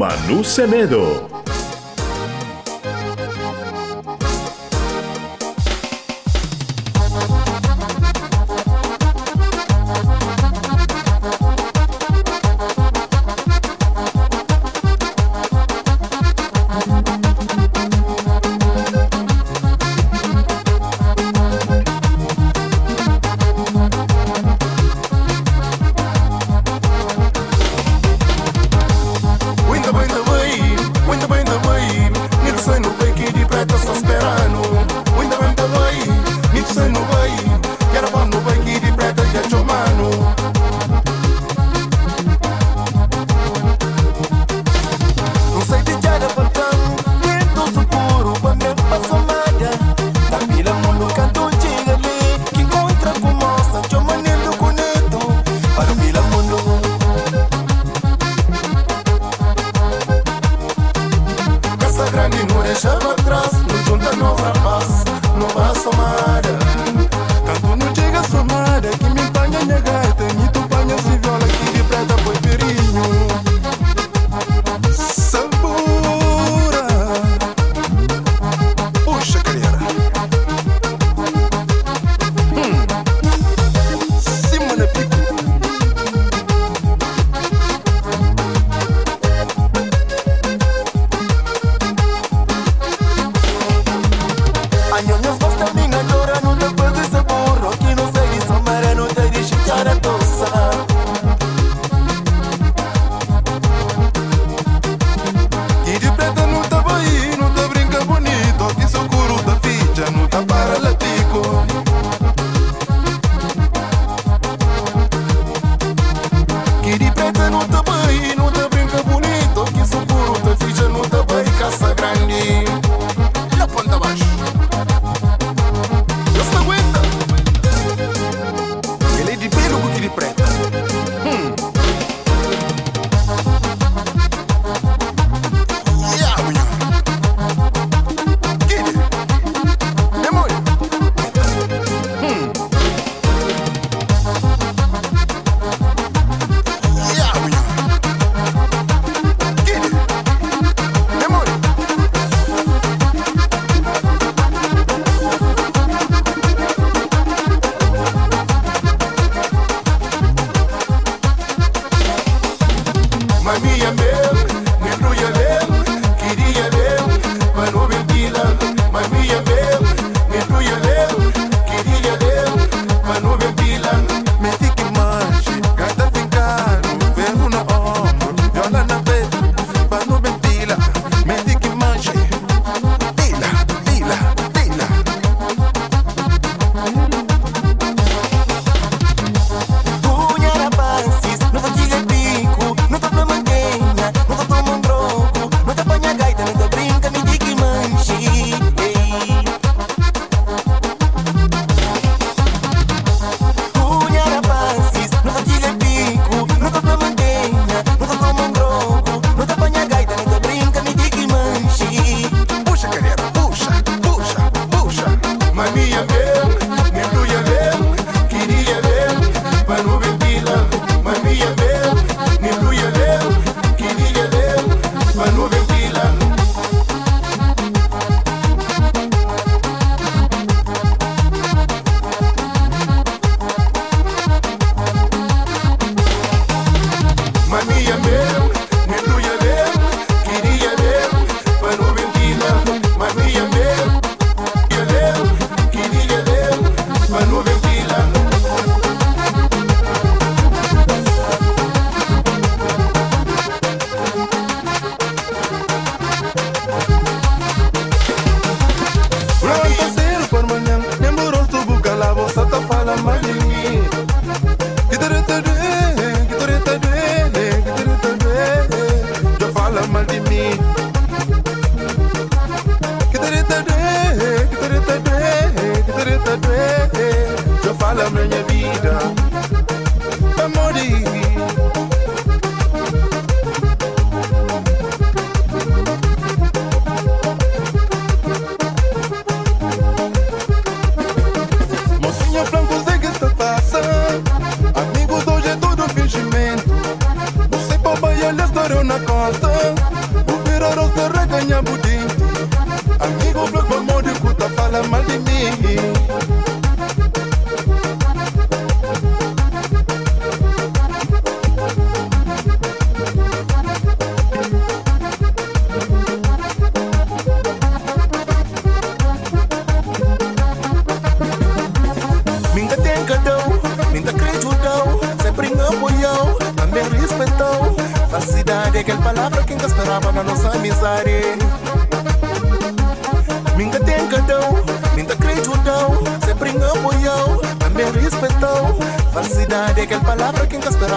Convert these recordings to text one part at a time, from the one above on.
Manu Semedo.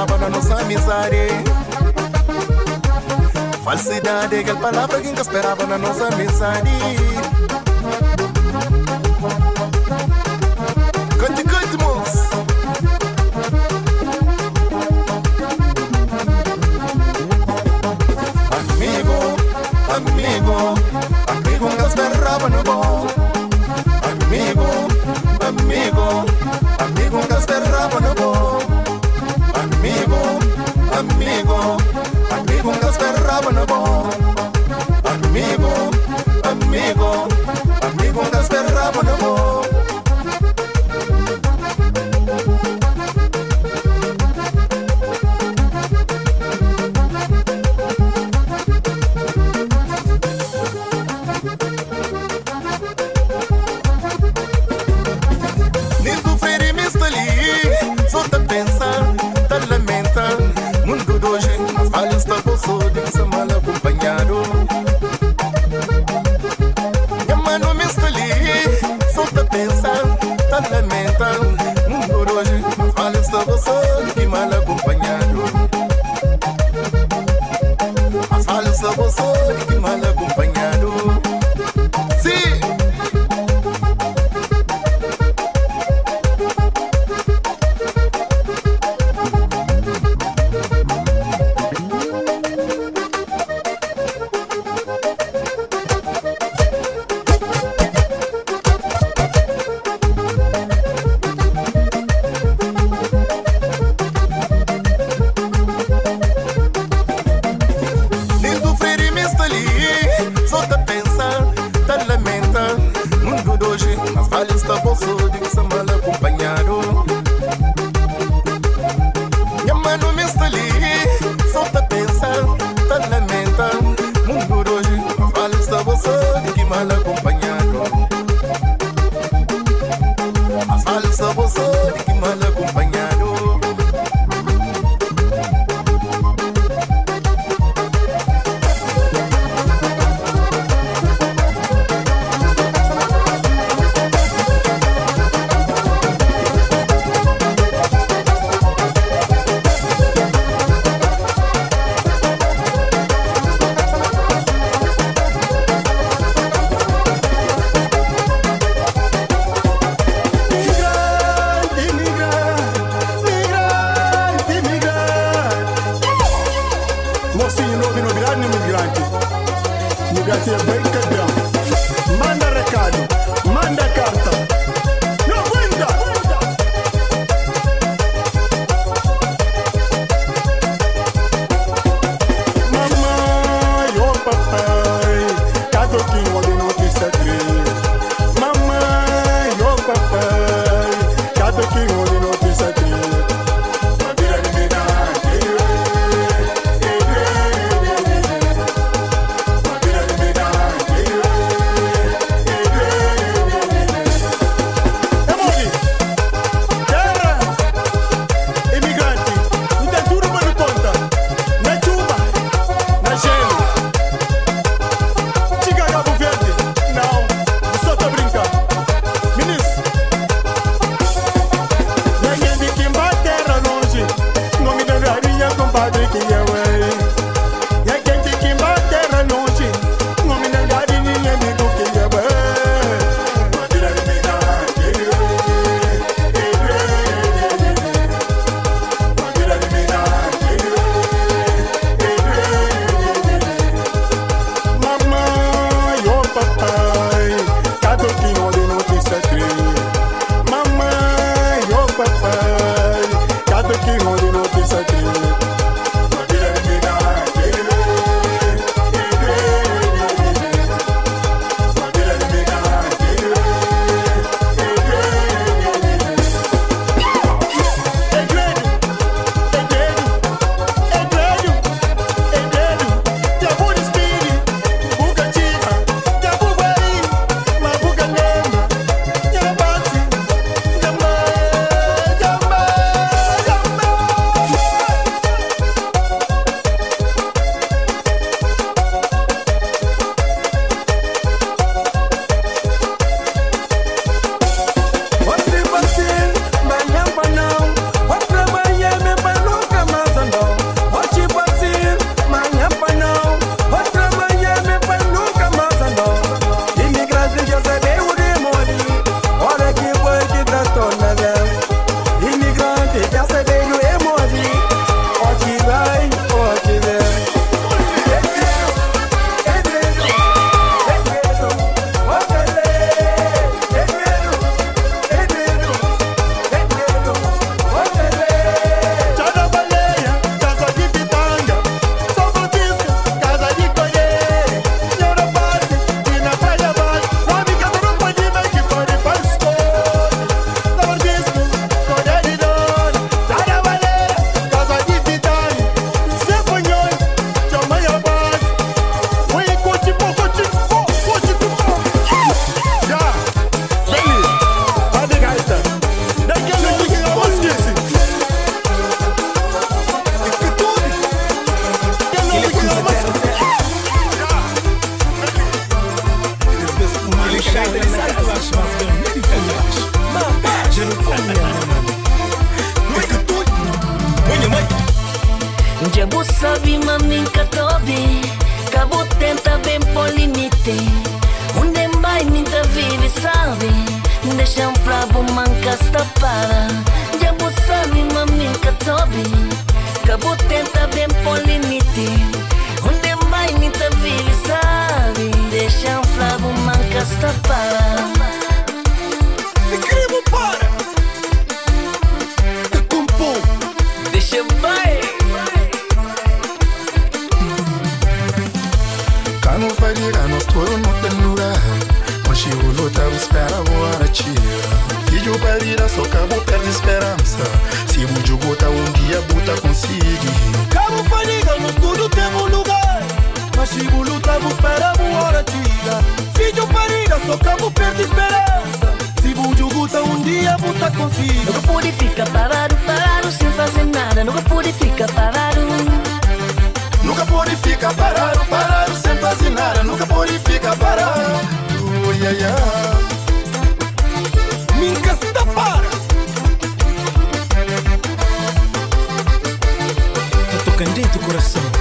acaba nossa amizade. Falsidade, aquela palavra que esperava na nossa amizade. estaba solo y mal acompañado. As falhas estava solo e mal acompañado. deixam pra manca tapada tá um dia buta consegue Cabo vai ligar no tudo tem um lugar. Mas se o luta espera boa tia Filho virar só cabo perde esperança Se tá um dia buta consegue Nunca pude ficar parado, parado sem fazer nada. Nunca pude ficar parado. Nunca pode ficar parado, parado sem fazer nada. Nunca pode ficar parado. Oh, yeah, yeah. Do coração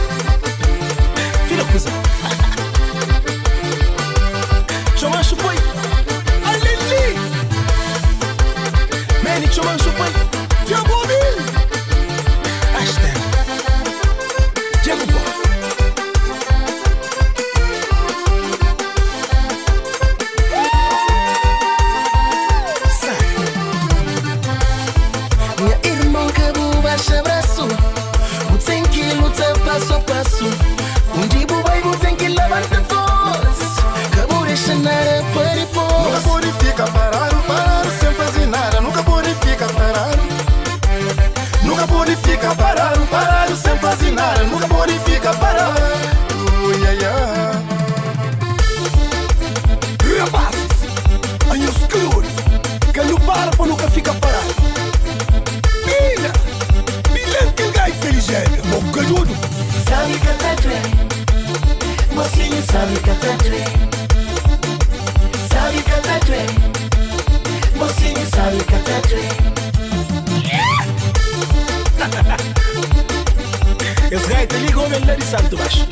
gajo te ligou o de baixo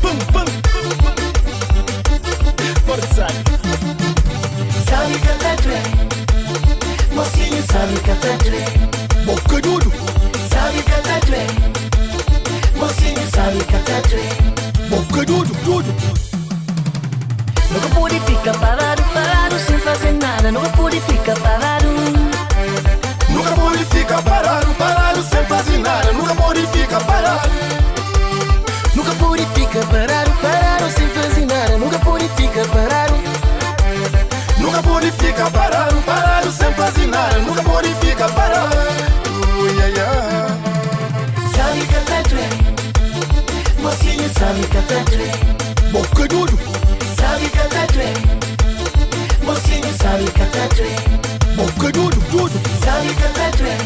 Pum, pum. Força. Sabe tá trem Mocinho sabe que tá trem Bocadudo Sabe tá trem Mocinho sabe que tá trem Bocadudo Dudo Nunca pude ficar ficar parado Nunca pude ficar parado, parado sem fazer nada. Nunca pude ficar parado Nunca pode ficar parado, parado sem fazer nada. Nunca pode ficar parado oh, yeah, yeah. Sabe que tá trem Mocinho sabe que tá trem Bocadudo Sabe que tá trem Mocinho sabe que tá trem Bocadudo Dudo Sabe que trem Mocinho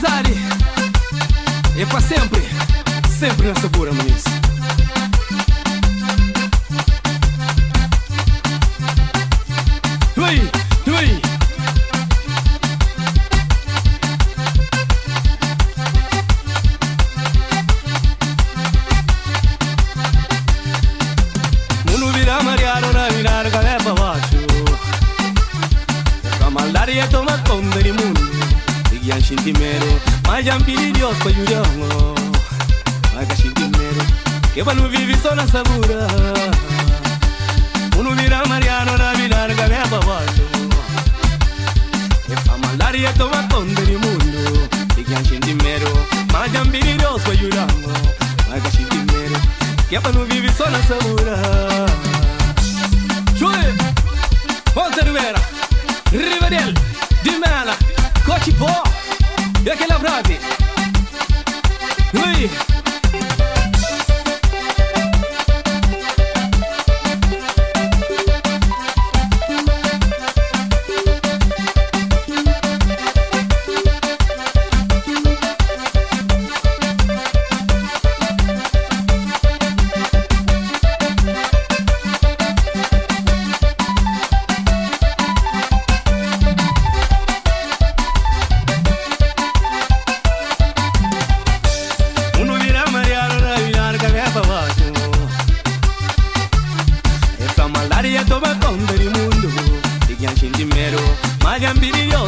amizade é para sempre, sempre nessa pura Muniz. Oi! sola segura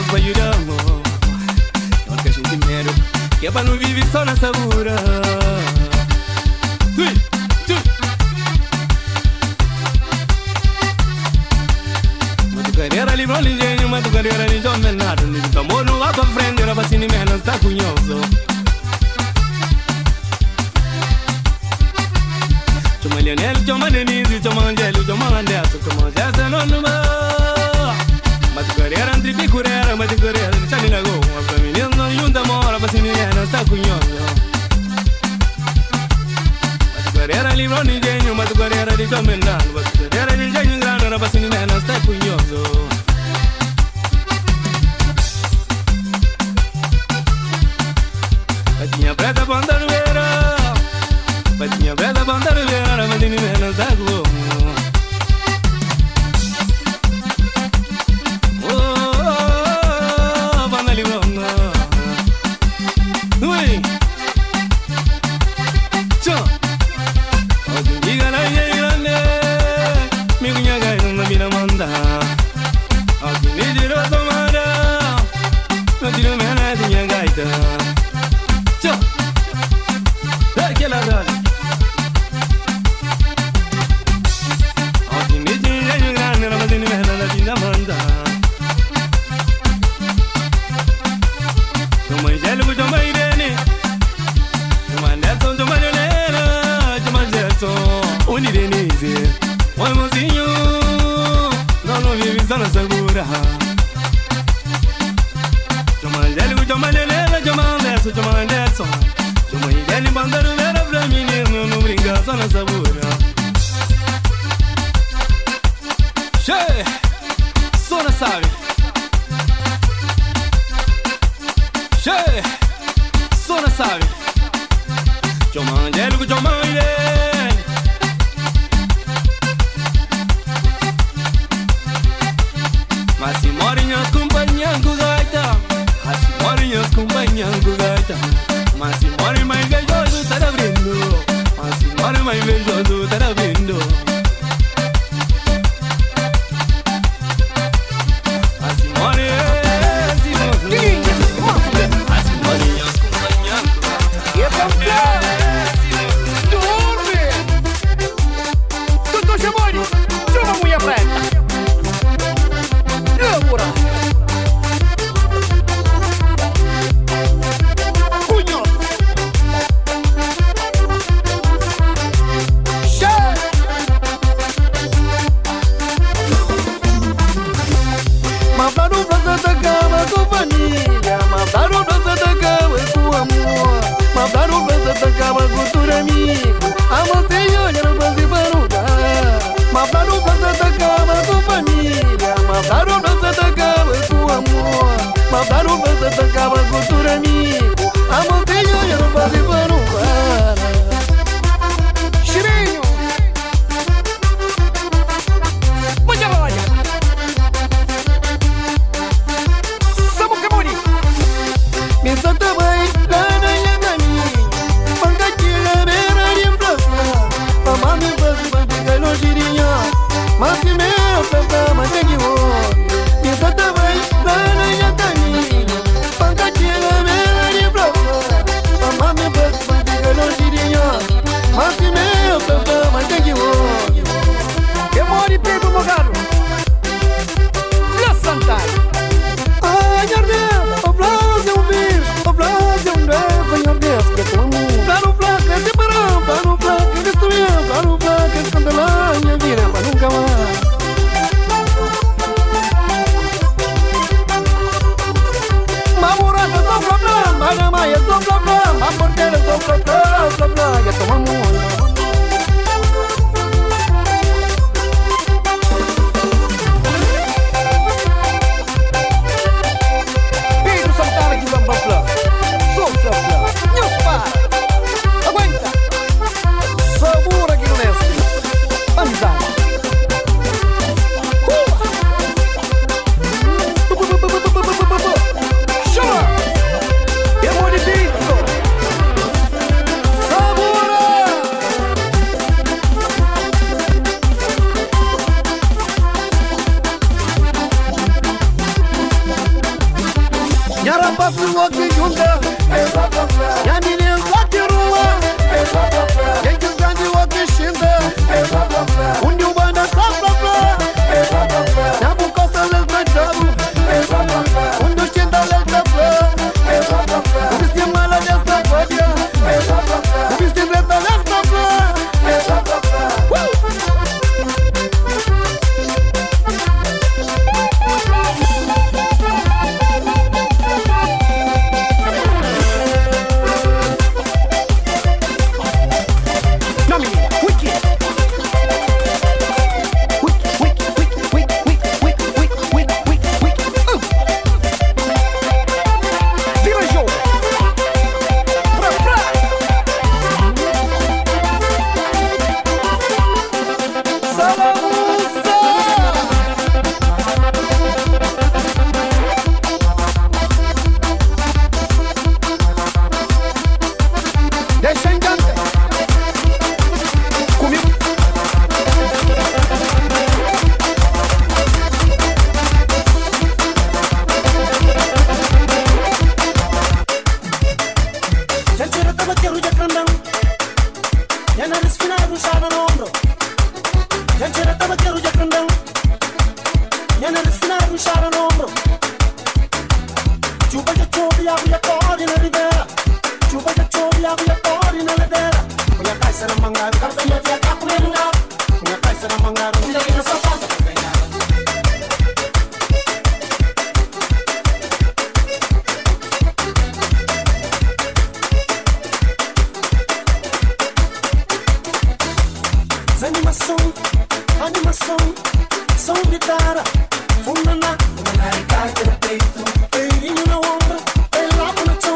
goes where you a go. Não queres sentir que é pra não viver só na sabura. Tui, tui. Matucareira livrou engenho, matucareira de jovem nada. Não te amor, não vá pra frente, era pra e não tá cunhoso. Chama Leonel, chama Denise, chama Angelo, chama Anderson, chama Jéssica, não, não, não. Matucareira entre. di a Wasere di jenyi a na basini nena step unyozo كلها جمال دل وجمال ليلة جمال ناس وجمال ناس جمال دل بندر لنا برميني نورين غازنا زبورا شيخ صورة سابي شيخ صورة سابي جمال دل وجمال ليلة acum mai neacu gata Mă simt mare mai vejos, te-a Mă simt mare mai vejos, te-a animação, são guitarra, funaná, uma naricada no peito, peirinho na ombro, pelado no chão.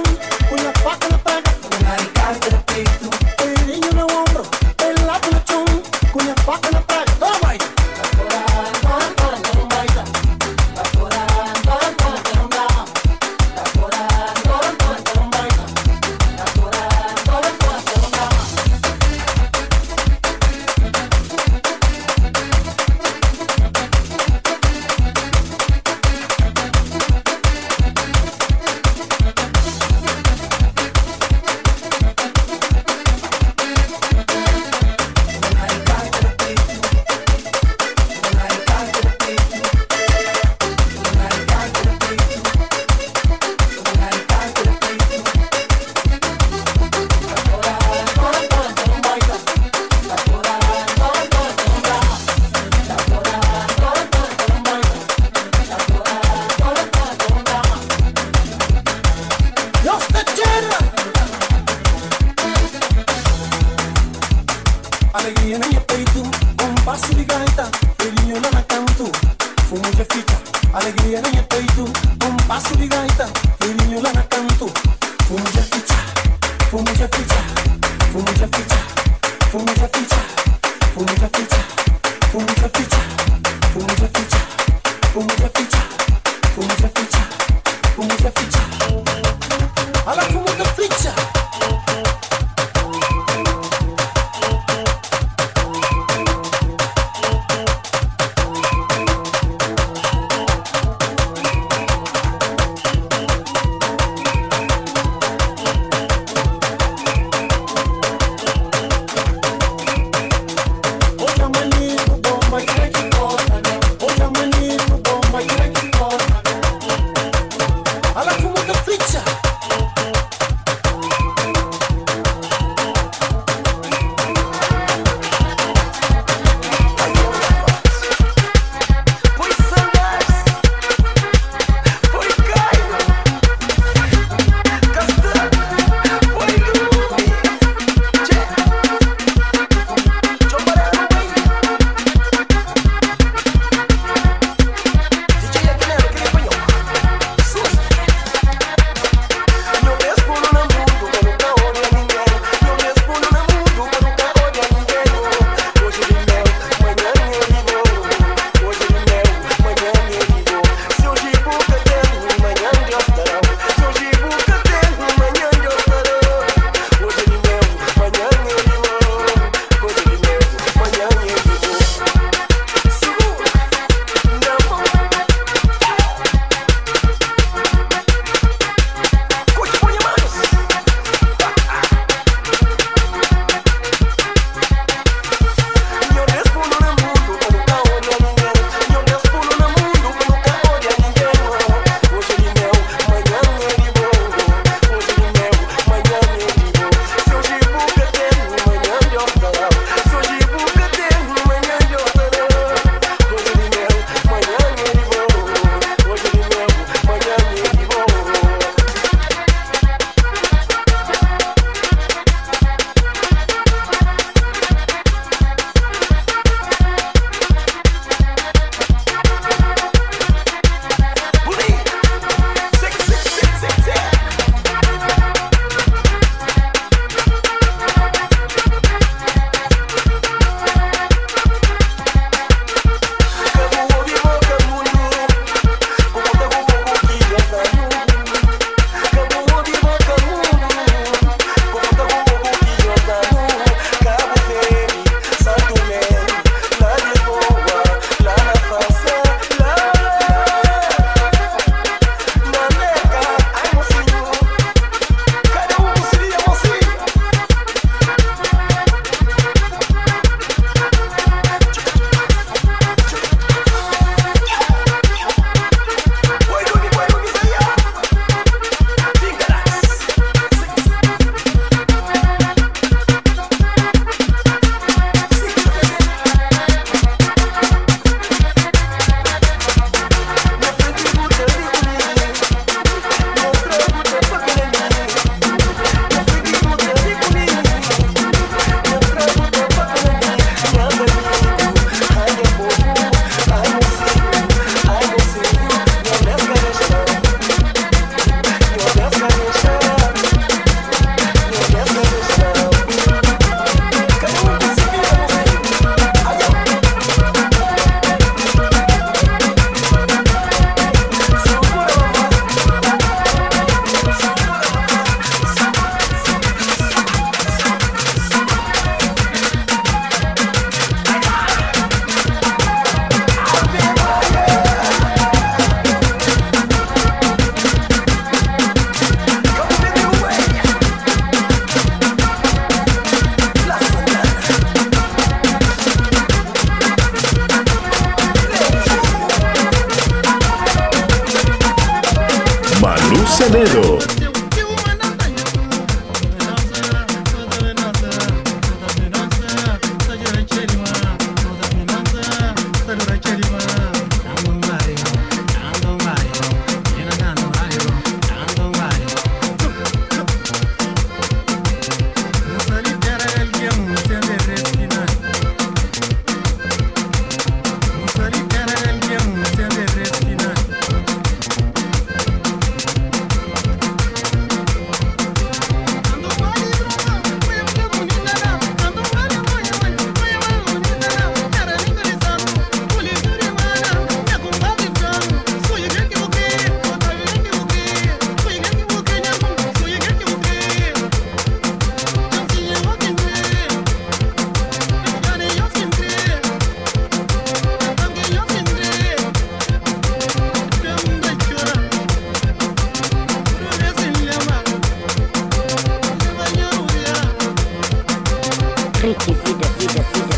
friki, friki, friki, friki.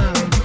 down.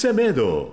Semedo.